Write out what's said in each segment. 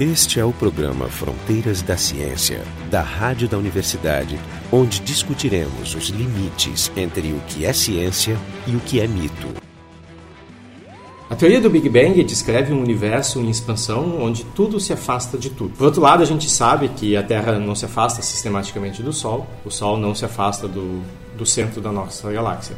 Este é o programa Fronteiras da Ciência, da Rádio da Universidade, onde discutiremos os limites entre o que é ciência e o que é mito. A teoria do Big Bang descreve um universo em expansão onde tudo se afasta de tudo. Por outro lado, a gente sabe que a Terra não se afasta sistematicamente do Sol, o Sol não se afasta do, do centro da nossa galáxia.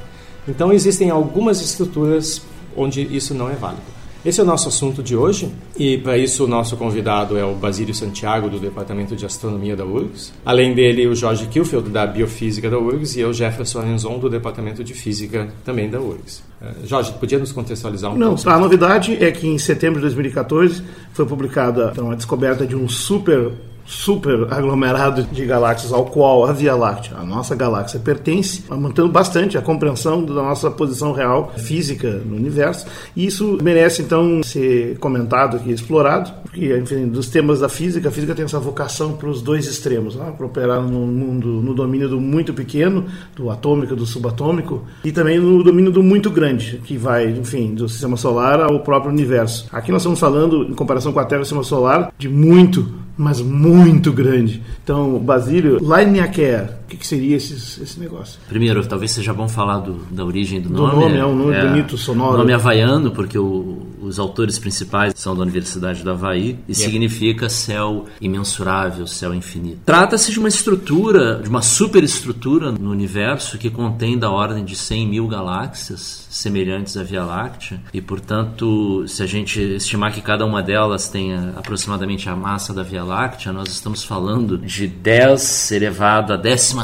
Então, existem algumas estruturas onde isso não é válido. Esse é o nosso assunto de hoje e para isso o nosso convidado é o Basílio Santiago do Departamento de Astronomia da URGS. Além dele, o Jorge Kilfield da Biofísica da URGS e eu, Jefferson Arenzon do Departamento de Física também da URGS. Uh, Jorge, podia nos contextualizar um Não, pouco? a novidade é que em setembro de 2014 foi publicada então, a descoberta de um super super aglomerado de galáxias ao qual a Via Láctea, a nossa galáxia, pertence, aumentando bastante a compreensão da nossa posição real física no universo. E isso merece, então, ser comentado aqui, explorado, porque, enfim, dos temas da física, a física tem essa vocação para os dois extremos, né? para operar no mundo, no domínio do muito pequeno, do atômico, do subatômico, e também no domínio do muito grande, que vai, enfim, do sistema solar ao próprio universo. Aqui nós estamos falando, em comparação com a Terra e o sistema solar, de muito mas muito grande. Então, Basílio, Lineacare, o que, que seria esse, esse negócio? Primeiro, talvez seja bom falar do, da origem do, Do nome. nome, é um nome bonito, sonoro. Nome havaiano, porque o- os autores principais são da Universidade do Havaí e significa céu imensurável, céu infinito. Trata-se de uma estrutura, de uma superestrutura no universo que contém da ordem de 100 mil galáxias semelhantes à Via Láctea e, portanto, se a gente estimar que cada uma delas tenha aproximadamente a massa da Via Láctea, nós estamos falando de 10 elevado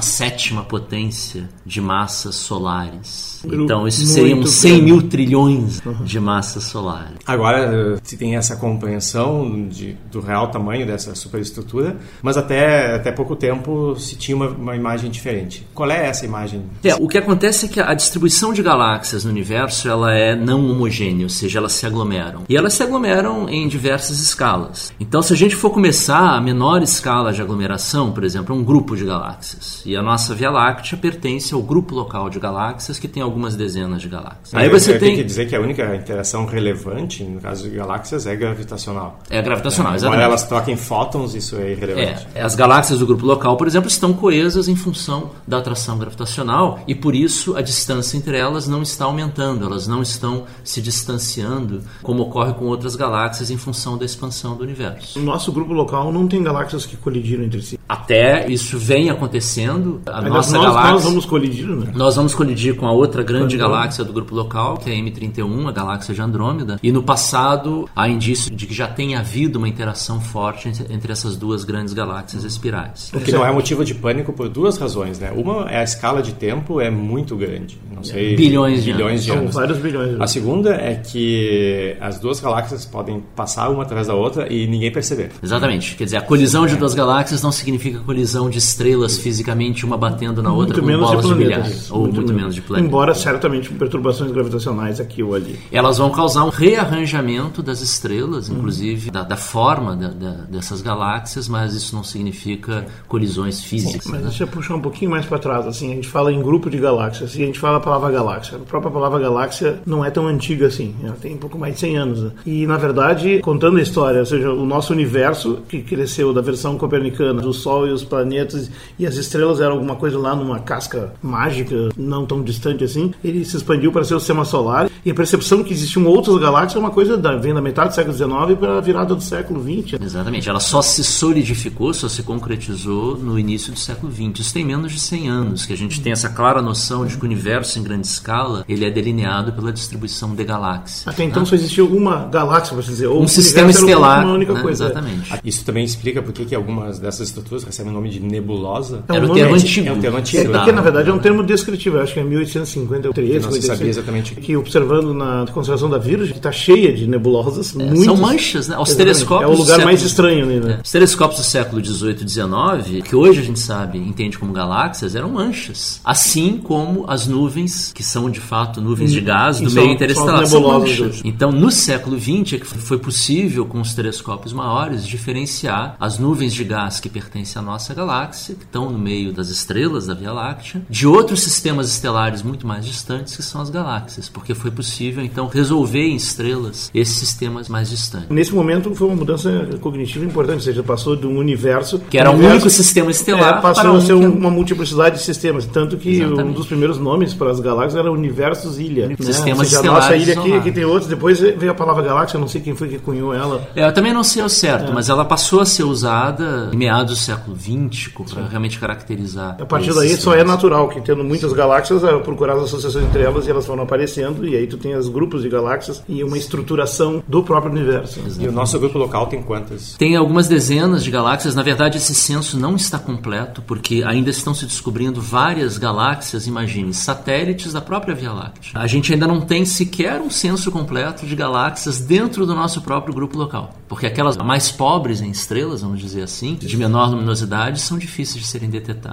17 potência de massas solares. Então, isso Muito seriam 100 grande. mil trilhões de massas solares. Agora se tem essa compreensão de, do real tamanho dessa superestrutura, mas até, até pouco tempo se tinha uma, uma imagem diferente. Qual é essa imagem? É, o que acontece é que a distribuição de galáxias no universo ela é não homogênea, ou seja, elas se aglomeram. E elas se aglomeram em diversas escalas. Então, se a gente for começar a menor escala de aglomeração, por exemplo, é um grupo de galáxias. E a nossa Via Láctea pertence ao grupo local de galáxias que tem algumas dezenas de galáxias. Aí você tenho que tem dizer que a única interação relevante, no caso de galáxias, é gravitacional. é a gravitacional, Embora exatamente. elas troquem fótons, isso é irrelevante. É, as galáxias do grupo local, por exemplo, estão coesas em função da atração gravitacional e por isso a distância entre elas não está aumentando, elas não estão se distanciando como ocorre com outras galáxias em função da expansão do universo. O nosso grupo local não tem galáxias que colidiram entre si. Até isso vem acontecendo, a Aliás, nossa nós, galáxia. nós vamos colidir, né? Nós vamos colidir com a outra grande Andrômeda. galáxia do grupo local, que é a M31, a galáxia de Andrômeda. E no passado há indício de que já tenha havido uma interação forte entre- entre essas duas grandes galáxias espirais. O que não é motivo de pânico por duas razões, né? Uma é a escala de tempo é muito grande, não sei, Bilhões de bilhões de São anos. vários bilhões. A segunda é que as duas galáxias podem passar uma atrás da outra e ninguém perceber. Exatamente. Quer dizer, a colisão de duas galáxias não significa colisão de estrelas fisicamente uma batendo na outra muito com bolas de, planetas. Ou muito, menos de planetas. Embora certamente perturbações gravitacionais aqui ou ali. Elas vão causar um rearranjamento das estrelas, inclusive da, da forma da- da- dessas galáxias, mas isso não significa colisões físicas. Mas né? deixa eu puxar um pouquinho mais para trás. Assim, a gente fala em grupo de galáxias e a gente fala a palavra galáxia. A própria palavra galáxia não é tão antiga assim. Ela tem um pouco mais de 100 anos. né? E, na verdade, contando a história, ou seja, o nosso universo, que cresceu da versão copernicana do Sol e os planetas e as estrelas eram alguma coisa lá numa casca mágica, não tão distante assim, ele se expandiu para ser o sistema solar. E a percepção que existiam outras galáxias é uma coisa da, vem da metade do século XIX para a virada do século XX. Exatamente. Ela só se solidificou, só se concretizou no início do século XX. Isso tem menos de 100 anos, que a gente tem essa clara noção de que o universo em grande escala ele é delineado pela distribuição de galáxias. Até então só existia uma galáxia, assim dizer. ou Um sistema era estelar. Uma única né? coisa. Exatamente. Isso também explica por que algumas dessas estruturas recebem o nome de nebulosa. É um Era o termo antigo. antigo. É um termo É, antigo. Tá. porque, na verdade, é um termo descritivo. Eu acho que é 1853, Não se sabia 56, exatamente. que observando na constelação da Virgem, que está cheia de nebulosas. É, São manchas, né? Os telescópios. É o lugar mais estranho ali, né? É. Os telescópios do século XVIII e XIX, que hoje a gente sabe, entende como galáxias, eram manchas. Assim como as nuvens, que são de fato nuvens de gás E do são- meio interestelar, são as são nebulosas manchas. Então, no século XX é que foi possível, com os telescópios maiores, diferenciar as nuvens de gás que pertencem à nossa galáxia, que estão no meio meio das estrelas da Via Láctea, de outros sistemas estelares muito mais distantes, que são as galáxias, porque foi possível então resolver em estrelas esses sistemas mais distantes. Nesse momento foi uma mudança cognitiva importante, ou seja, passou de um universo que era um universo, único sistema estelar é, passou a ser um, uma multiplicidade de sistemas, tanto que Exatamente. um dos primeiros nomes para as galáxias era Universos Ilha. Né? Sistemas seja, estelares. A nossa ilha aqui, aqui tem outros, depois veio a palavra galáxia, não sei quem foi que cunhou ela. É, eu também não sei o certo, é. mas ela passou a ser usada em meados do século XX para realmente caracterizar. A partir daí sistemas. só é natural que tendo muitas galáxias, procurar as associações entre elas e elas foram aparecendo, e aí tu tem os grupos de galáxias e uma estruturação do próprio universo. Exatamente. E o nosso grupo local tem quantas? Tem algumas dezenas de galáxias. Na verdade, esse censo não está completo, porque ainda estão se descobrindo várias galáxias, imagine, satélites da própria Via Láctea. A gente ainda não tem sequer um censo completo de galáxias dentro do nosso próprio grupo local, porque aquelas mais pobres em estrelas, vamos dizer assim, de menor luminosidade, são difíceis de serem detectadas.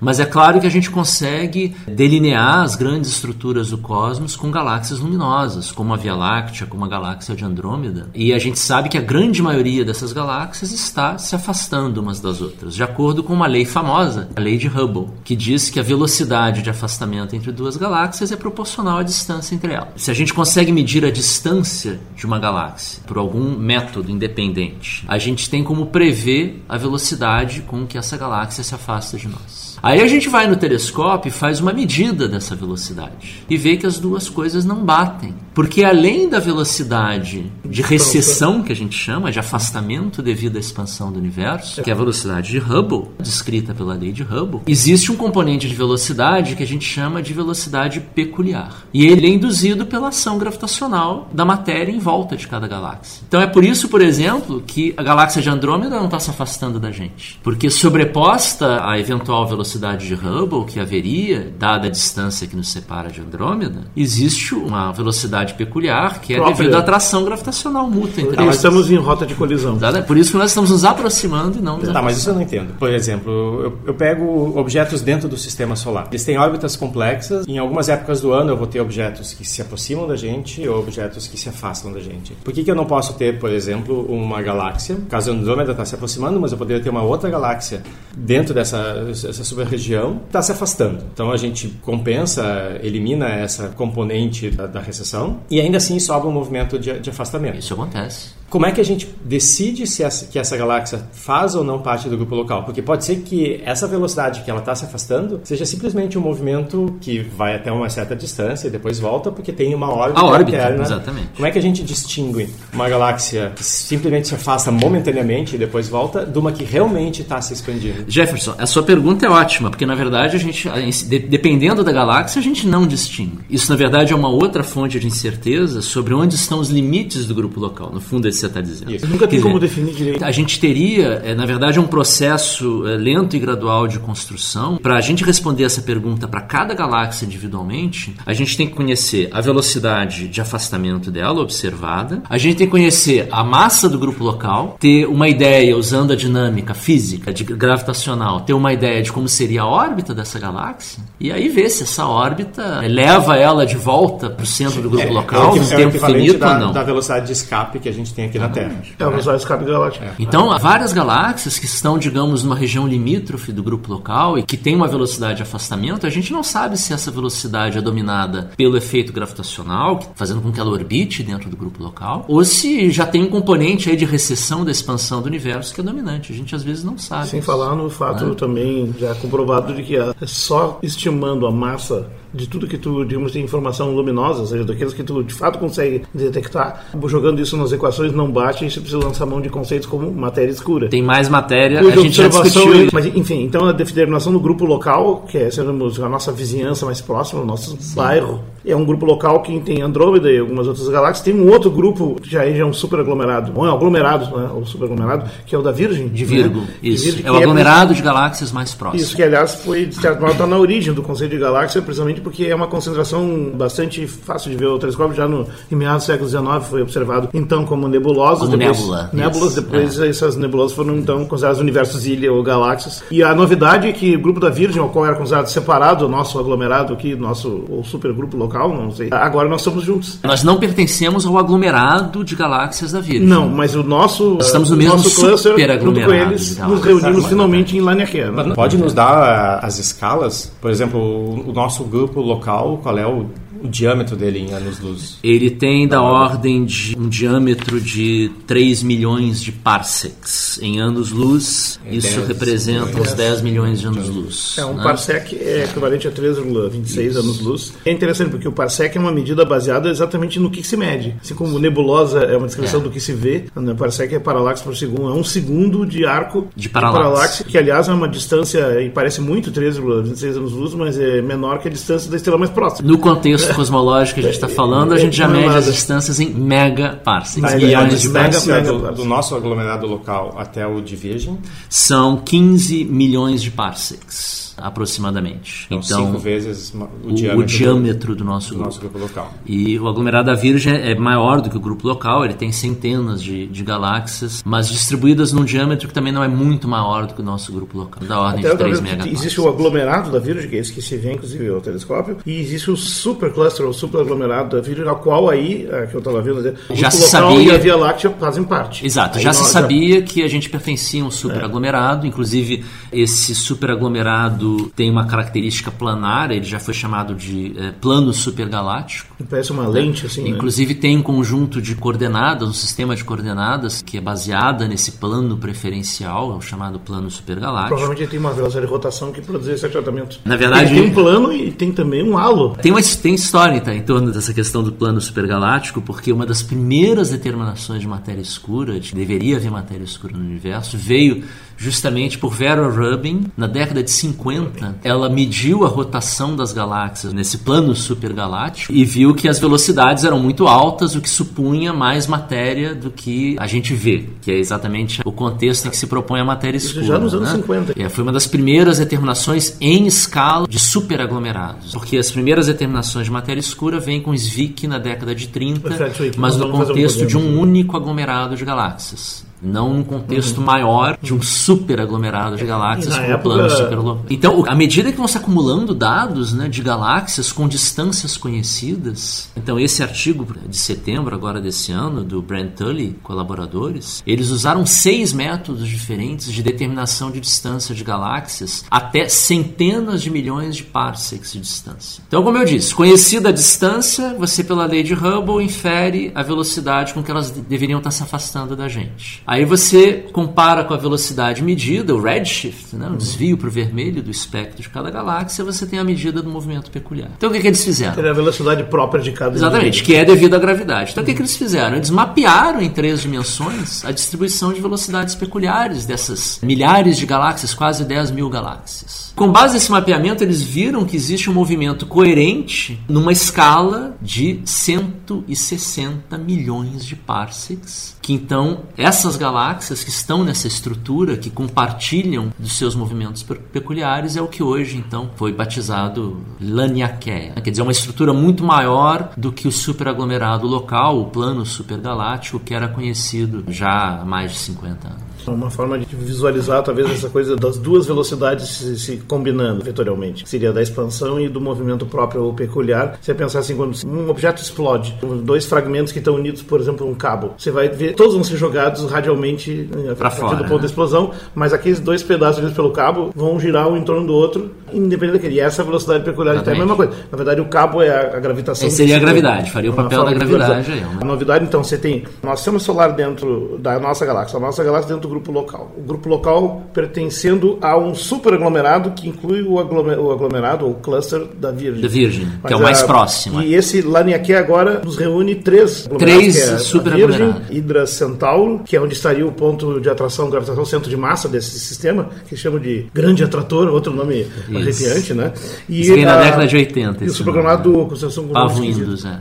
Mas é claro que a gente consegue delinear as grandes estruturas do cosmos com galáxias luminosas, como a Via Láctea, como a galáxia de Andrômeda. E a gente sabe que a grande maioria dessas galáxias está se afastando umas das outras, de acordo com uma lei famosa, a lei de Hubble, que diz que a velocidade de afastamento entre duas galáxias é proporcional à distância entre elas. Se a gente consegue medir a distância de uma galáxia por algum método independente, a gente tem como prever a velocidade com que essa galáxia se afasta de nós. Aí a gente vai no telescópio e faz uma medida dessa velocidade e vê que as duas coisas não batem. Porque além da velocidade de recessão, que a gente chama, de afastamento devido à expansão do universo, que é a velocidade de Hubble, descrita pela lei de Hubble, existe um componente de velocidade que a gente chama de velocidade peculiar. E ele é induzido pela ação gravitacional da matéria em volta de cada galáxia. Então é por isso, por exemplo, que a galáxia de Andrômeda não está se afastando da gente. Porque sobreposta à eventual velocidade velocidade de Hubble que haveria, dada a distância que nos separa de Andrômeda, existe uma velocidade peculiar que é Própria. devido à atração gravitacional mútua entre estamos em rota de colisão. Por isso que nós estamos nos aproximando e não nos Tá, mas isso eu não entendo. Por exemplo, eu, eu pego objetos dentro do sistema solar. Eles têm órbitas complexas. Em algumas épocas do ano eu vou ter objetos que se aproximam da gente ou objetos que se afastam da gente. Por que, que eu não posso ter, por exemplo, uma galáxia? Caso Andrômeda está se aproximando, mas eu poderia ter uma outra galáxia dentro dessa essa região está se afastando. Então a gente compensa, elimina essa componente da, da recessão e ainda assim sobra um movimento de, de afastamento. Isso acontece. Como é que a gente decide se essa, que essa galáxia faz ou não parte do grupo local? Porque pode ser que essa velocidade que ela está se afastando seja simplesmente um movimento que vai até uma certa distância e depois volta porque tem uma órbita, a órbita interna. Exatamente. Como é que a gente distingue uma galáxia que simplesmente se afasta momentaneamente e depois volta de uma que realmente está se expandindo? Jefferson, a sua pergunta é ótima, porque na verdade a gente, dependendo da galáxia, a gente não distingue. Isso na verdade é uma outra fonte de incerteza sobre onde estão os limites do grupo local. No fundo, esse você está dizendo. Isso. Nunca tem como definir direito. A gente teria, é, na verdade, um processo é, lento e gradual de construção. Para a gente responder essa pergunta para cada galáxia individualmente, a gente tem que conhecer a velocidade de afastamento dela observada, a gente tem que conhecer a massa do grupo local, ter uma ideia, usando a dinâmica física, de gravitacional, ter uma ideia de como seria a órbita dessa galáxia, e aí ver se essa órbita leva ela de volta para o centro do grupo é, local, é, no tempo finito da, ou não. da velocidade de escape que a gente tem aqui na Terra. É usuário escape galáctico. É. Então, há várias galáxias que estão, digamos, numa região limítrofe do grupo local e que tem uma velocidade de afastamento, a gente não sabe se essa velocidade é dominada pelo efeito gravitacional, fazendo com que ela orbite dentro do grupo local, ou se já tem um componente aí de recessão da expansão do universo que é dominante. A gente às vezes não sabe. Sem isso. falar no fato né? também já comprovado de que é só estimando a massa de tudo que tu, digamos, tem informação luminosa, ou seja, daqueles que tu de fato consegue detectar, jogando isso nas equações não bate e você precisa lançar mão de conceitos como matéria escura. Tem mais matéria, a gente já discutiu. Mas, enfim, então a determinação do grupo local, que é a nossa vizinhança mais próxima, o nosso Sim. bairro, é um grupo local que tem Andrômeda e algumas outras galáxias. Tem um outro gruro que já é um super aglomerado, ou é um aglomerado, né? ou super aglomerado, que é o da Virgem. De Virgo, né? isso. Virgem, é o aglomerado é, de galáxias mais próximo. Isso, que aliás foi, de certo modo, está na origem do conceito de galáxia, precisamente porque é uma concentração bastante fácil de ver. O telescópio já no, em meados do século XIX foi observado, então, como nebulosas. Como depois, nébula. Nébulas, depois é. essas nebulosas foram, então, consideradas universos ilha ou galáxias. E a novidade é que o grupo da Virgem, o qual era considerado separado, o nosso aglomerado aqui, nosso o super grupo local, local, não sei. Agora nós estamos juntos. Nós não pertencemos ao aglomerado de galáxias da Virgem. Não, mas o nosso, Nós estamos no mesmo nosso cluster, super junto com aglomerado eles, nos reunimos finalmente em Laniakea. né? Pode nos dar as escalas? Por exemplo, o nosso grupo local, qual é o, o diâmetro dele em anos-luz? Ele tem da ordem de um diâmetro de 3 milhões de parsecs. Em anos-luz, É isso 10 representa uns 10 milhões de anos-luz. É, um né? parsec é equivalente a 3,26 anos-luz. É interessante porque o parsec é uma medida baseada exatamente no que se mede. Assim como nebulosa é uma descrição É. do que se vê, o parsec é paralaxe por segundo. É um segundo de arco De paralaxe. que aliás é uma distância, e parece muito 13,26 anos-luz, mas é menor que a distância da estrela mais próxima. No contexto cosmológico que a gente está falando, a gente já mede as distâncias em megaparsecs. Mas E a distância do, do nosso aglomerado local até o de Virgem São 15 milhões de parsecs, aproximadamente. são Então, cinco vezes o, o, o diâmetro, diâmetro do nosso do grupo. nosso grupo local. E o aglomerado da Virgem é maior do que o grupo local, ele tem centenas de, de galáxias, mas distribuídas num diâmetro que também não é muito maior do que o nosso grupo local, da ordem Até de 3 talvez megaparsecs. existe o aglomerado da Virgem, que é esse que se vê inclusive ao telescópio, e existe o supercluster, o superaglomerado da Virgem, ao qual aí, é, que eu estava vendo, né, Já se sabia- e a Via Láctea fazem parte. Exato, Aí já se sabia que a gente pertencia a um superaglomerado, inclusive esse superaglomerado tem uma característica planar, ele já foi chamado de eh, plano supergaláctico. Parece uma lente, assim, né? Inclusive tem um conjunto de coordenadas, um sistema de coordenadas que é baseada nesse plano preferencial, é o chamado plano supergaláctico. Provavelmente ele tem uma velocidade de rotação que produz esse achatamento. Na verdade- Ele tem um plano e tem também um halo. Tem uma tem história tá, em torno dessa questão do plano supergaláctico, porque uma das primeiras determinações de matéria escura, de que deveria haver matéria escura no universo, veio justamente por Vera Rubin na década de 50. Ela mediu a rotação das galáxias nesse plano supergaláctico e viu que as velocidades eram muito altas, o que supunha mais matéria do que a gente vê, que é exatamente o contexto em que se propõe a matéria Isso escura. já nos anos né? 50. É, foi uma das primeiras determinações em escala de superaglomerados. Porque as primeiras determinações de matéria escura vêm com Zwick na década de 30, Fred Zwick, mas no um contexto de um único aglomerado de galáxias. Não num contexto maior de um superaglomerado de galáxias E na como o época- plano superaglomerado. Então, à medida que vão se acumulando dados né, de galáxias com distâncias conhecidas, então esse artigo de setembro agora desse ano, do Brent Tully, colaboradores, eles usaram seis métodos diferentes de determinação de distância de galáxias até centenas de milhões de parsecs de distância. Então, como eu disse, conhecida a distância, você pela lei de Hubble infere a velocidade com que elas de- deveriam estar se afastando da gente. Aí você compara com a velocidade medida, o redshift, né, o desvio para o vermelho do espectro de cada galáxia, você tem a medida do movimento peculiar. Então, o que, que eles fizeram? Era a velocidade própria de cada Exatamente, que é devido à gravidade. Então o que, que eles fizeram? Eles mapearam em três dimensões a distribuição de velocidades peculiares dessas milhares de galáxias, quase 10 mil galáxias. Com base nesse mapeamento, eles viram que existe um movimento coerente numa escala de 160 milhões de parsecs, que então essas galáxias que estão nessa estrutura, que compartilham dos seus movimentos pe- peculiares, é o que hoje então foi batizado Laniakea. Quer dizer, uma estrutura muito maior do que o superaglomerado local, o plano supergaláctico, que era conhecido já há mais de 50 anos. Uma forma de visualizar talvez essa coisa das duas velocidades se, se combinando vetorialmente. Seria da expansão e do movimento próprio ou peculiar. Você pensar assim, quando um objeto explode, dois fragmentos que estão unidos, por exemplo, um cabo, você vai ver, todos vão ser jogados radialmente eh, a partir fora, do ponto né? da explosão, mas aqueles dois pedaços unidos pelo cabo vão girar um em torno do outro, independente daquele. E essa velocidade peculiar então, é a mesma coisa. Na verdade, o cabo é a, a gravitação. É, seria a se- gravidade, faria o papel da de gravidade aí, né? A novidade, então, você tem nosso sistema solar dentro da nossa galáxia, a nossa galáxia dentro do grupo local. O grupo local pertencendo a um superaglomerado que inclui o, aglome- o aglomerado, ou cluster da Virgem. Da Virgem, que Mas é o mais a- próximo. E esse Laniakea agora nos reúne três Três que é superaglomerados. Hidra Centauro, que é onde estaria o ponto de atração, gravitação, centro de massa desse sistema, que chamam de grande atrator, outro nome arrepiante, né? E Isso veio na década de 80, E o superaglomerado do Constelação. Indus, é.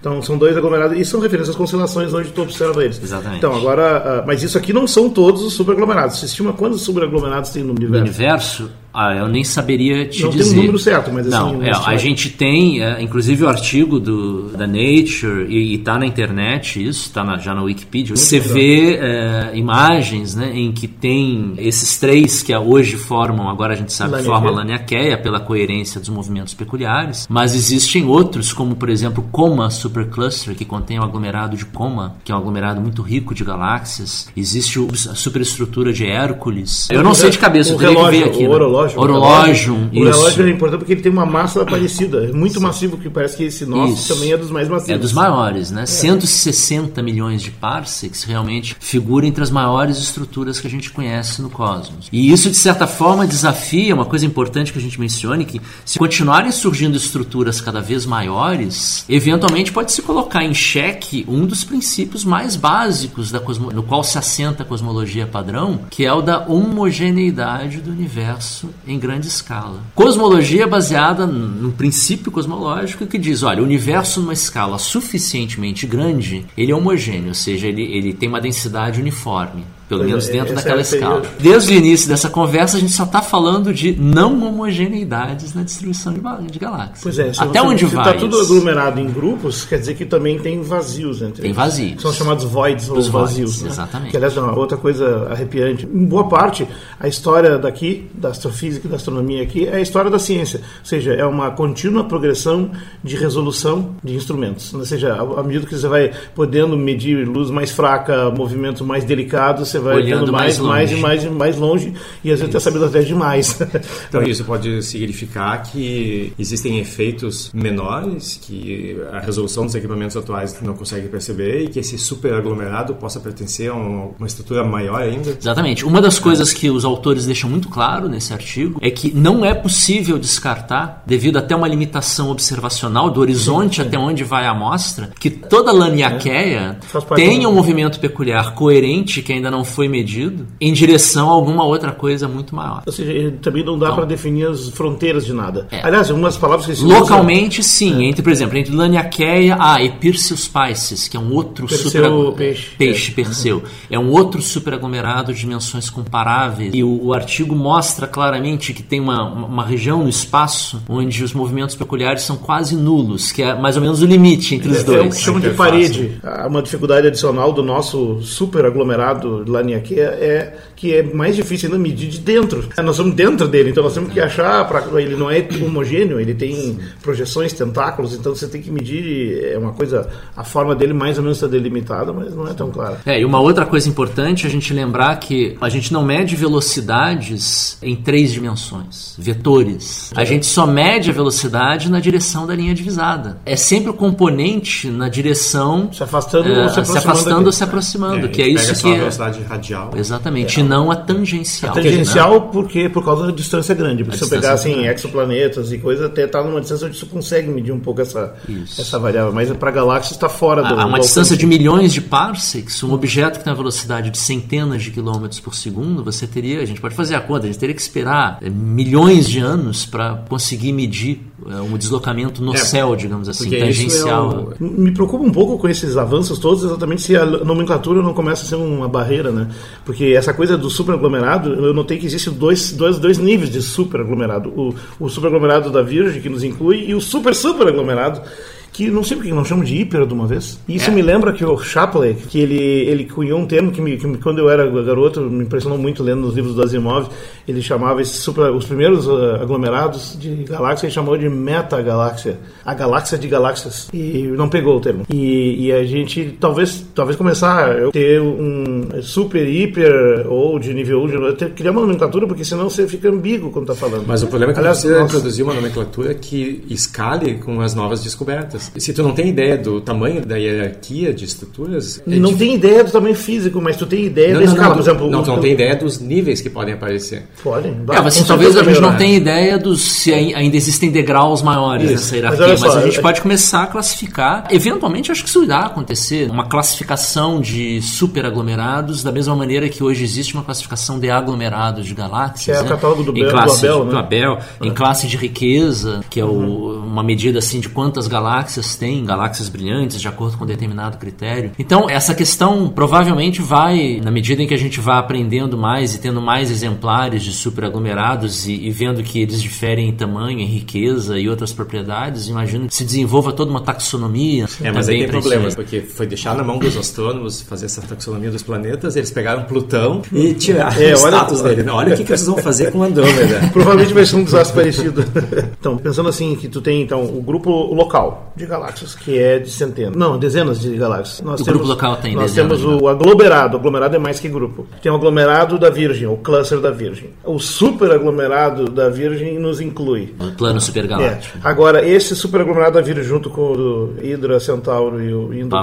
Então são dois aglomerados e são referências às constelações onde tu observa eles. Exatamente. Então agora, ah, mas isso aqui não são todos os superaglomerados. Se estima quantos superaglomerados tem no No universo? Ah, eu nem saberia te não dizer. tem um número certo, mas assim, Não, é, a gente tem, é, inclusive o artigo do, da Nature, e, está na internet isso, está já na Wikipedia. Você legal. vê é, imagens né, em que tem esses três que hoje formam, agora a gente sabe que forma a Laniakea pela coerência dos movimentos peculiares, mas existem outros, como por exemplo o Coma Supercluster, que contém o aglomerado de Coma, que é um aglomerado muito rico de galáxias. Existe o- a superestrutura de Hércules. Eu não sei de cabeça, eu o teria relógio, que ver aqui. o né? Orológio. Orológio, O isso. relógio é importante porque ele tem uma massa parecida. É muito massivo, que parece que esse nosso Isso. também é dos mais massivos. É dos maiores, né? 160 milhões de parsecs realmente figura entre as maiores estruturas que a gente conhece no cosmos. E isso, de certa forma, desafia uma coisa importante que a gente mencione, que se continuarem surgindo estruturas cada vez maiores, eventualmente pode se colocar em xeque um dos princípios mais básicos da cosmo... no qual se assenta a cosmologia padrão, que é o da homogeneidade do universo em grande escala. Cosmologia baseada num princípio cosmológico que diz, olha, o universo numa escala suficientemente grande, ele é homogêneo, ou seja, ele, ele tem uma densidade uniforme. Pelo Pois menos é, dentro essa daquela é escala. teoria. Desde o início dessa conversa, a gente só está falando de não homogeneidades na distribuição de, de galáxias. Pois é, se Até você- onde se vai? está tudo aglomerado em grupos, quer dizer que também tem vazios entre Tem vazios. São chamados voids ou Os voids, vazios. né? exatamente. Que aliás é uma outra coisa arrepiante. Em boa parte, a história daqui, da astrofísica e da astronomia aqui, é a história da ciência. Ou seja, é uma contínua progressão de resolução de instrumentos. Ou seja, à medida que você vai podendo medir luz mais fraca, movimento mais delicado, você vai Olhando mais mais, mais, longe. e mais e mais longe e às vezes até sabendo até demais. Então isso pode significar que existem efeitos menores que a resolução dos equipamentos atuais não consegue perceber e que esse superaglomerado possa pertencer a um- uma estrutura maior ainda. Exatamente. Uma das coisas que os autores deixam muito claro nesse artigo é que não é possível descartar, devido até uma limitação observacional do horizonte até onde vai a amostra, que toda laniaqueia parte tenha um movimento peculiar coerente que ainda não foi medido em direção a alguma outra coisa muito maior. Ou seja, também não dá para definir as fronteiras de nada. É. Aliás, umas palavras que se Localmente, sim. Entre, por exemplo, entre Laniaqueia, ah, e Perseus piscis, que é um outro Perseu, super peixe. peixe Perseu. É um outro superaglomerado de dimensões comparáveis. E o, o artigo mostra claramente que tem uma, uma região no espaço onde os movimentos peculiares são quase nulos, que é mais ou menos o limite entre os É o dois. que chamam de parede. Uma dificuldade adicional do nosso super aglomerado Laniakea é que é mais difícil ainda medir de dentro. Ah, Nós somos dentro dele, então nós temos que achar, pra, ele não é homogêneo, ele tem projeções, tentáculos, então você tem que medir, é uma coisa, a forma dele mais ou menos está delimitada, mas não é tão clara. É, e uma outra coisa importante é a gente lembrar que a gente não mede velocidades em três dimensões, vetores. A gente só mede a velocidade na direção da linha divisada. É sempre o componente na direção Se afastando é, ou se aproximando. afastando daqui. ou se aproximando, a que é isso que a é. radial. Exatamente, e não a tangencial. Tangencial porque por causa da distância grande. Porque A se eu pegar assim, grande. exoplanetas e coisa, até tá numa distância onde você consegue medir um pouco essa, Isso. essa variável. Mas para galáxias está fora do. A, a uma do distância alcance. de milhões de parsecs, um objeto que tem uma velocidade de centenas de quilômetros por segundo, você teria, a gente pode fazer a conta, a gente teria que esperar é, milhões de anos para conseguir medir é, um deslocamento no É, céu, digamos assim, isso tangencial. é o- Me preocupa um pouco com esses avanços todos, exatamente se a nomenclatura não começa a ser uma barreira, né? Porque essa coisa do superaglomerado, eu notei que existem dois, dois, dois níveis de superaglomerado. O, o superaglomerado da Virgem, que nos inclui, e o super superaglomerado, que não sei porque não chamam de hiper de uma vez. E isso É. me lembra que o Shapley, que ele, ele cunhou um termo que, me, que quando eu era garoto me impressionou muito lendo nos livros do Asimov, ele chamava super, os primeiros ah, aglomerados de galáxias, ele chamou de metagaláxia, a galáxia de galáxias. E não pegou o termo. E, e a gente talvez talvez começar a ter um super, hiper ou de nível 1, de ter, criar uma nomenclatura, porque senão você fica ambíguo quando tá falando. Mas o problema é que Aliás, você nossa. introduzir uma nomenclatura que escale com as novas descobertas. E se tu não tem ideia do tamanho da hierarquia de estruturas... é não dif- tem ideia do tamanho físico, mas tu tem ideia Não, da não, escala, não, por exemplo. não, o- tu não tem ideia dos níveis que podem aparecer. Pode. dá, É, mas assim, talvez a gente não melhorar. tenha ideia dos se ai- ainda existem degraus maiores Isso. nessa Mas hierarquia, mas, só, a gente é- pode começar a classificar. Eventualmente, acho que isso irá acontecer. Uma classificação de superaglomerados, da mesma maneira que hoje existe uma classificação de aglomerados de galáxias. Que é o né? catálogo do em Bel- do classe Abel, de- né? Abel, em classe de riqueza, que é o- uma medida assim de quantas galáxias galáxias têm, galáxias brilhantes, de acordo com determinado critério. Então, essa questão provavelmente vai, na medida em que a gente vai aprendendo mais e tendo mais exemplares de superaglomerados e, e vendo que eles diferem em tamanho, em riqueza e outras propriedades, imagino que se desenvolva toda uma taxonomia. É, mas aí tem problemas, porque foi deixar na mão dos astrônomos fazer essa taxonomia dos planetas, eles pegaram Plutão e tiraram é, o status olha... dele. Olha o que, que vocês vão fazer com Andrômeda. Provavelmente vai ser um desastre parecido. Então, pensando assim, que tu tem então o grupo local de galáxias, que é de centenas, não, dezenas de galáxias. Nós o temos, grupo local tem Nós dezenas, temos o aglomerado, o aglomerado é mais que grupo. Tem o aglomerado da Virgem, o cluster da Virgem. O superaglomerado da Virgem nos inclui. O plano supergaláctico. É. Agora, esse superaglomerado da Virgem, junto com o Hidra, Centauro e o Indo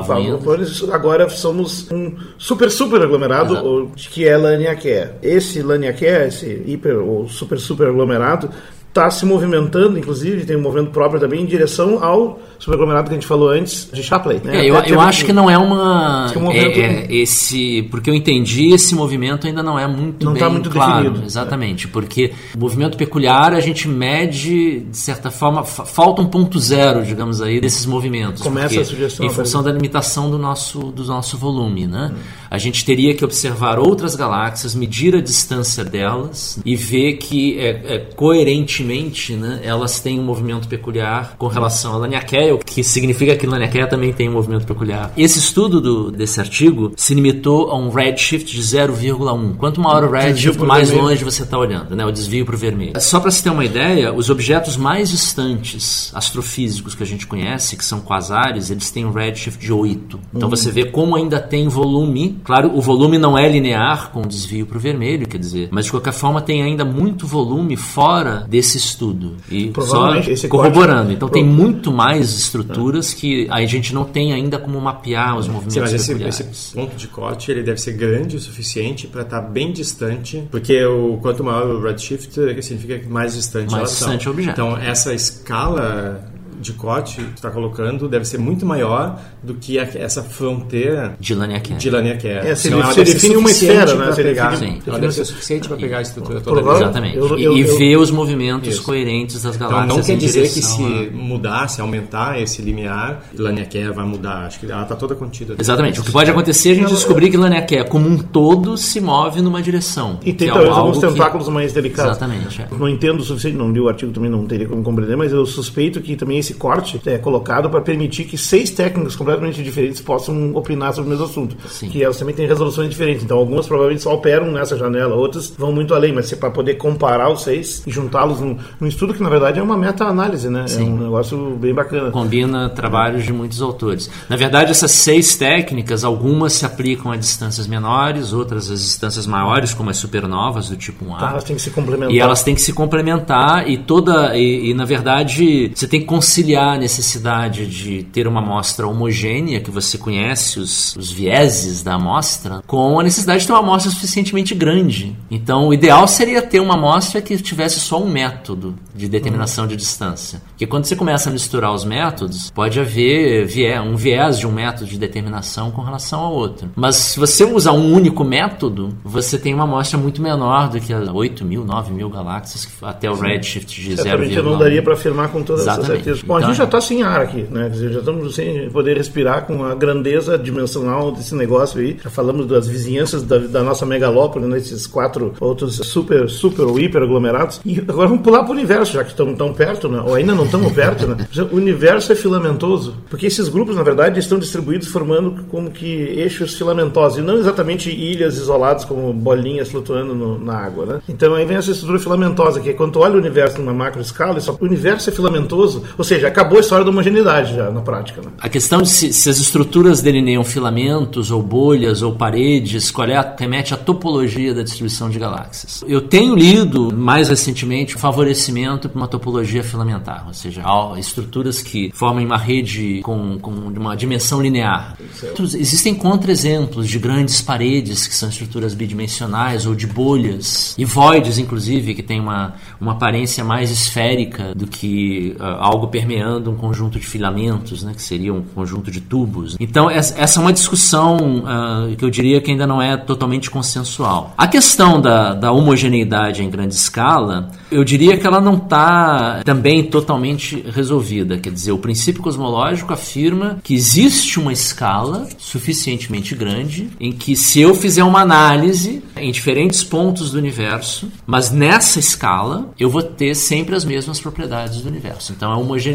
agora somos um super super aglomerado, que é Laniakea. Esse Laniakea, esse hiper ou super super aglomerado, está se movimentando, inclusive, tem um movimento próprio também, em direção ao superaglomerado que a gente falou antes, de Shapley. Né? É, eu, eu acho que não é uma... É, um é, é, esse, porque eu entendi, esse movimento ainda não é muito não tá bem tá muito claro. Definido. Exatamente, porque o movimento peculiar a gente mede, de certa forma, falta um ponto zero, digamos aí, desses movimentos. Começa a sugestão. Em função da limitação do nosso, do nosso volume, né? Hum. A gente teria que observar outras galáxias, medir a distância delas e ver que é, é coerente aparentemente, né, elas têm um movimento peculiar com relação a Laniakea, o que significa que Laniakea também tem um movimento peculiar. Esse estudo do, desse artigo se limitou a um redshift de 0,1. Quanto maior o redshift, mais vermelho. longe você está olhando, né, o desvio para o vermelho. Só para se ter uma ideia, os objetos mais distantes astrofísicos que a gente conhece, que são quasares, eles têm um redshift de 8. Então uhum. você vê como ainda tem volume. Claro, o volume não é linear com o desvio para o vermelho, quer dizer, mas de qualquer forma tem ainda muito volume fora desse esse estudo e só corroborando. Corte... Então tem muito mais estruturas que a gente não tem ainda como mapear os movimentos Sim, mas esse, esse, ponto de corte ele deve ser grande o suficiente para estar tá bem distante, porque o quanto maior o redshift significa que mais distante mais distante o objeto. Então essa escala de corte que está colocando deve ser muito maior do que a, essa fronteira de Laniakea. De Laniakea. É, se, Senão, define uma esfera, né? Você pegar, define, ela deve ser suficiente para pegar a estrutura toda. Exatamente. Eu, eu, e, eu, ver os movimentos isso. coerentes das galáxias. Então não quer dizer que se a... mudar, se aumentar esse limiar, Laniakea vai mudar. Acho que ela está toda contida. Exatamente. O que pode acontecer é a gente descobrir que Laniakea como um todo se move numa direção. E tem é talvez alguns tentáculos que... mais delicados. Exatamente. É. Não entendo o suficiente, não li o artigo também, não teria como compreender, mas eu suspeito que também esse corte é colocado para permitir que seis técnicas completamente diferentes possam opinar sobre o mesmo assunto. Sim. Que elas também têm resoluções diferentes. Então, algumas provavelmente só operam nessa janela, outras vão muito além, mas é para poder comparar os seis e juntá-los num, num, estudo que, na verdade, é uma meta-análise, né? Sim. É um negócio bem bacana. Combina trabalhos de muitos autores. Na verdade, essas seis técnicas, algumas se aplicam a distâncias menores, outras a distâncias maiores, como as supernovas do tipo 1A. Tá, elas têm que se complementar. E elas têm que se complementar e toda. E, e na verdade, você tem que conciliar a necessidade de ter uma amostra homogênea, que você conhece os, os vieses da amostra, com a necessidade de ter uma amostra suficientemente grande. Então, o ideal seria ter uma amostra que tivesse só um método de determinação de distância. Porque quando você começa a misturar os métodos, pode haver um viés de um método de determinação com relação ao outro. Mas se você usar um único método, você tem uma amostra muito menor do que as 8 mil, 9 mil galáxias, até o redshift de 0,1. Certamente não daria para afirmar com toda essa certeza. Bom, a gente já está sem ar aqui, né? Quer dizer, já estamos sem poder respirar com a grandeza dimensional desse negócio aí. Já falamos das vizinhanças da, da nossa megalópole, nesses né? quatro outros super, super ou hiper aglomerados. E agora vamos pular para o universo, já que estamos tão perto, né? Ou ainda não estamos perto, né? O universo é filamentoso, porque esses grupos, na verdade, estão distribuídos formando como que eixos filamentosos, e não exatamente ilhas isoladas como bolinhas flutuando no, na água, né? Então aí vem essa estrutura filamentosa, que é quando tu olha o universo numa macro escala, o universo é filamentoso, ou seja, acabou a história da homogeneidade já na prática. Né? A questão de se, se, as estruturas delineiam filamentos ou bolhas ou paredes, qual é a, remete à topologia da distribuição de galáxias. Eu tenho lido mais recentemente o favorecimento para uma topologia filamentar, ou seja, estruturas que formam uma rede com, com uma dimensão linear. Existem contra-exemplos de grandes paredes que são estruturas bidimensionais ou de bolhas e voides, inclusive, que têm uma, uma aparência mais esférica do que uh, algo permeando um conjunto de filamentos, né, que seria um conjunto de tubos. Então, essa é uma discussão uh, que eu diria que ainda não é totalmente consensual. A questão da, da homogeneidade em grande escala, eu diria que ela não está também totalmente resolvida. Quer dizer, o princípio cosmológico afirma que existe uma escala suficientemente grande em que, se eu fizer uma análise em diferentes pontos do universo, mas nessa escala, eu vou ter sempre as mesmas propriedades do universo. Então, é homogeneidade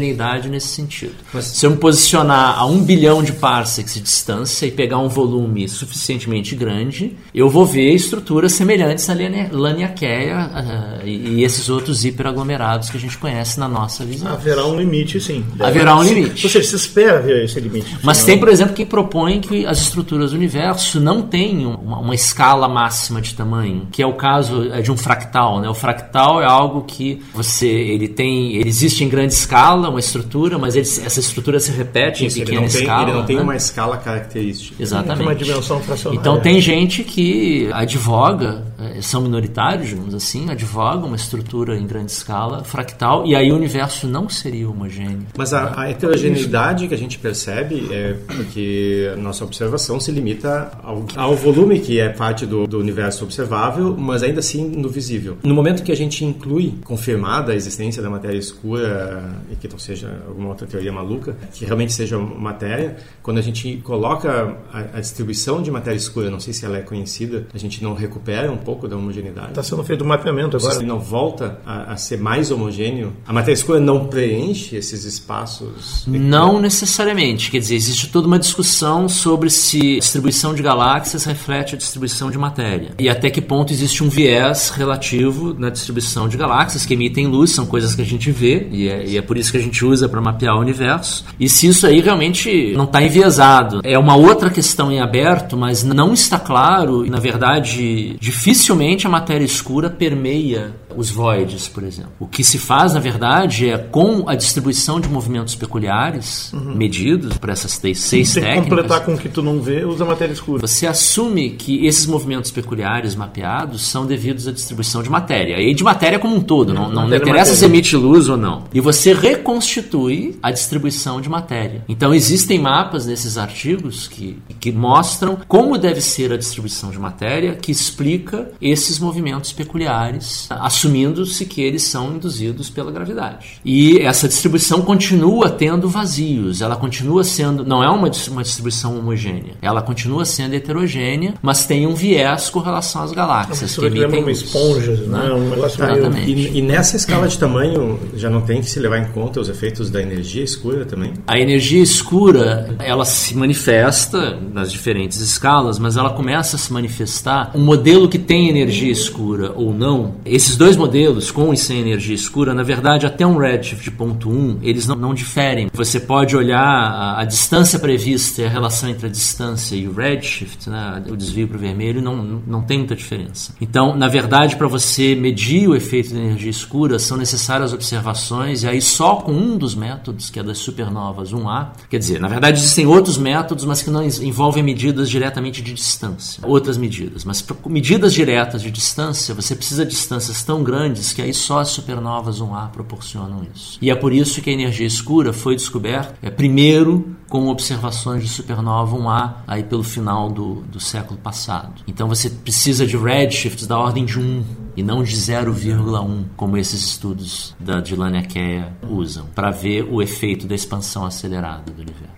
nesse sentido. Mas, se eu me posicionar a um bilhão de parsecs de distância e pegar um volume suficientemente grande, eu vou ver estruturas semelhantes à Laniakea uh, e, e esses outros hiperaglomerados que a gente conhece na nossa visão. Haverá um limite, sim. Haverá um limite. Ou seja, se espera ver esse limite. Mas tem, por exemplo, quem propõe que as estruturas do universo não tenham uma, uma escala máxima de tamanho, que é o caso é de um fractal. Né? O fractal é algo que você ele tem, ele existe em grande escala, uma estrutura, mas ele, essa estrutura se repete Isso, em pequena ele tem, escala. Ele não tem né? uma escala característica. Exatamente. Uma dimensão fracionária. Então tem gente que advoga, eh, são minoritários, digamos assim, advoga uma estrutura em grande escala, fractal, e aí o universo não seria homogêneo. Mas a, a heterogeneidade que a gente percebe é porque a nossa observação se limita ao, ao volume que é parte do, do universo observável, mas ainda assim no visível. No momento que a gente inclui confirmada a existência da matéria escura, e que não seja alguma outra teoria maluca, que realmente seja matéria, quando a gente coloca a, a distribuição de matéria escura, não sei se ela é conhecida, a gente não recupera um pouco da homogeneidade. Está sendo feito um mapeamento agora. Se não volta a, a, ser mais homogêneo, a matéria escura não preenche esses espaços? Não necessariamente. Quer dizer, existe toda uma discussão sobre se a distribuição de galáxias reflete a distribuição de matéria. E até que ponto existe um viés relativo na distribuição de galáxias que emitem luz, são coisas que a gente vê, e é, e é por isso que a gente usa para mapear o universo. E se isso aí realmente não está enviesado. É uma outra questão em aberto, mas não está claro, e na verdade, dificilmente a matéria escura permeia os voids, por exemplo. O que se faz, na verdade, é com a distribuição de movimentos peculiares uhum. medidos por essas seis Sim, técnicas. completar com o que tu não vê, usa matéria escura. Você assume que esses movimentos peculiares mapeados são devidos à distribuição de matéria. E de matéria como um todo, é, não, não interessa se emite luz ou não. E você reconstitui a distribuição de matéria. Então existem mapas nesses artigos que, que mostram como deve ser a distribuição de matéria, que explica esses movimentos peculiares, assumindo-se que eles são induzidos pela gravidade. E essa distribuição continua tendo vazios, ela continua sendo, não é uma, uma distribuição homogênea, ela continua sendo heterogênea, mas tem um viés com relação às galáxias. que emitem uma esponja, né? Um negócio Exatamente. E, e nessa escala de tamanho já não tem que se levar em conta os efeitos da energia escura também? A energia escura, ela se manifesta nas diferentes escalas, mas ela começa a se manifestar um modelo que tem energia escura ou não. Esses dois modelos, com e sem energia escura, na verdade, até um redshift ponto 1, eles não, não diferem. Você pode olhar a, a, distância prevista e a relação entre a distância e o redshift, né, o desvio para o vermelho, não, não tem muita diferença. Então, na verdade, para você medir o efeito da energia escura, são necessárias observações, e aí só com um dos métodos, que é das supernovas 1A, quer dizer, na verdade existem outros métodos, mas que não envolvem medidas diretamente de distância, outras medidas. Mas medidas diretas de distância, você precisa de distâncias tão grandes que aí só as supernovas 1A proporcionam isso. E é por isso que a energia escura foi descoberta é, primeiro com observações de supernova 1A aí pelo final do, do século passado. Então você precisa de redshifts da ordem de 1 e não de 0,1, como esses estudos da Dilania Kea usam, para ver o efeito da expansão acelerada do universo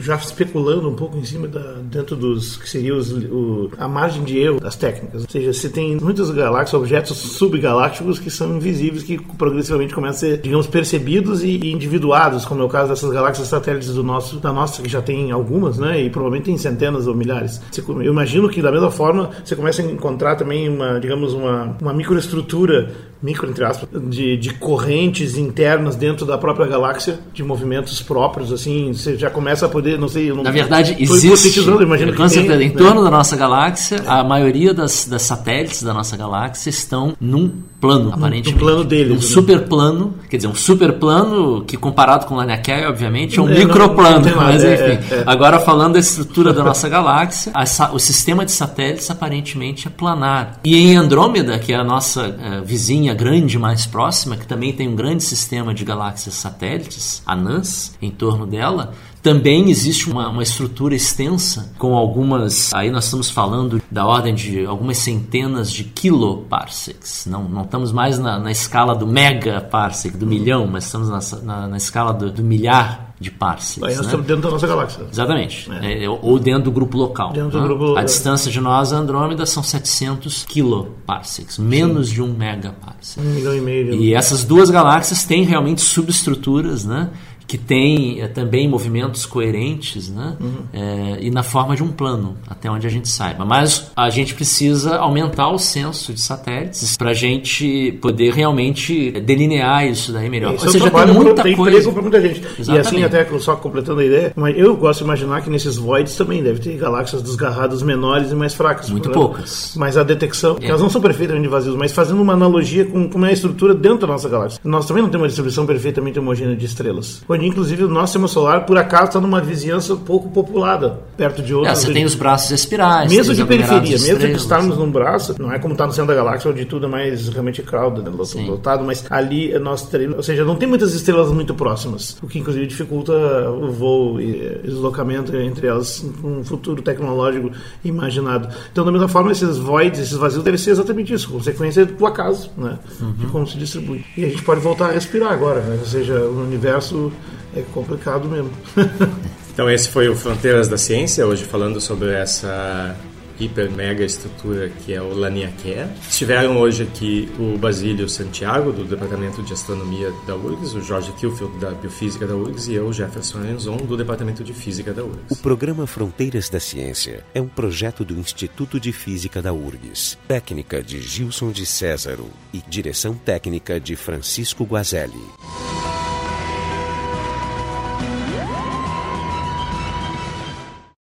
já especulando um pouco em cima da, dentro dos que seria os, o, a margem de erro das técnicas. Ou seja, você tem muitas galáxias, objetos subgalácticos que são invisíveis, que progressivamente começam a ser, digamos, percebidos e, e individuados, como é o caso dessas galáxias satélites do nosso, da nossa, que já tem algumas, né? E provavelmente tem centenas ou milhares. Você, eu imagino que da mesma forma você começa a encontrar também uma, digamos, uma, uma microestrutura micro, entre aspas, de, de correntes internas dentro da própria galáxia, de movimentos próprios, assim, você já começa a poder, não sei... Não, Na verdade, existe, imagino com certeza, tem, em né? torno da nossa galáxia, a maioria das, das satélites da nossa galáxia estão num plano, aparentemente. Um plano deles. Um né? super plano, quer dizer, um super plano que comparado com o Laniakea, obviamente, é um É, microplano. mas é, enfim, é, é. agora falando da estrutura da nossa galáxia, a o sistema de satélites aparentemente é planar. E em Andrômeda, que é a nossa eh, vizinha grande mais próxima, que também tem um grande sistema de galáxias satélites, anãs, em torno dela, também existe uma, uma estrutura extensa com algumas. Aí nós estamos falando da ordem de algumas centenas de kiloparsecs. Não, não estamos mais na, na escala do megaparsec, do milhão, mas estamos na, na, na escala do, do milhar de parsecs. Aí nós né? estamos dentro da nossa galáxia. Exatamente. É, ou dentro do grupo local. Dentro do né? grupo- A distância de nós, a Andrômeda, são 700 kiloparsecs, menos de um megaparsec. Um milhão e meio. E essas duas galáxias têm realmente subestruturas, né? Que têm eh, também movimentos coerentes, né? Uhum. Eh, e na forma de um plano, até onde a gente saiba. Mas a gente precisa aumentar o censo de satélites para a gente poder realmente delinear isso daí melhor. Esse Ou é seja, tem muita tem coisa. emprego para muita gente. E Exatamente. assim, até só completando a ideia, mas eu gosto de imaginar que nesses voids também deve ter galáxias desgarradas menores e mais fracas. Muito Né? poucas. Mas a detecção, É. elas não são perfeitamente vazios, mas fazendo uma analogia com como é a estrutura dentro da nossa galáxia. Nós também não temos uma distribuição perfeitamente homogênea de estrelas. Onde, inclusive, o nosso sistema solar, por acaso, está numa vizinhança pouco populada, perto de É, outras. você tem os braços espirais. Mesmo de periferia, mesmo de estrelas, estarmos num braço, não é como está no centro da galáxia, onde tudo é mais realmente crowded, né, lotado, mas ali nós teremos, ou seja, não tem muitas estrelas muito próximas, o que inclusive dificulta o voo e deslocamento entre elas num futuro tecnológico imaginado. Então, da mesma forma, esses voids, esses vazios, devem ser exatamente isso, consequência do acaso, né, de como se distribui. E a gente pode voltar a respirar agora, né, ou seja, o universo é complicado mesmo. Então esse foi o Fronteiras da Ciência, hoje falando sobre essa hiper mega estrutura que é o Laniakea. Estiveram hoje aqui o Basílio Santiago, do Departamento de Astronomia da URGS, o Jorge Kilfield, da Biofísica da URGS, e eu, Jefferson Renzon, do Departamento de Física da O URGS. programa Fronteiras da Ciência é um projeto do Instituto de Física da URGS, técnica de Gilson de Césaro e direção técnica de Francisco Guazelli.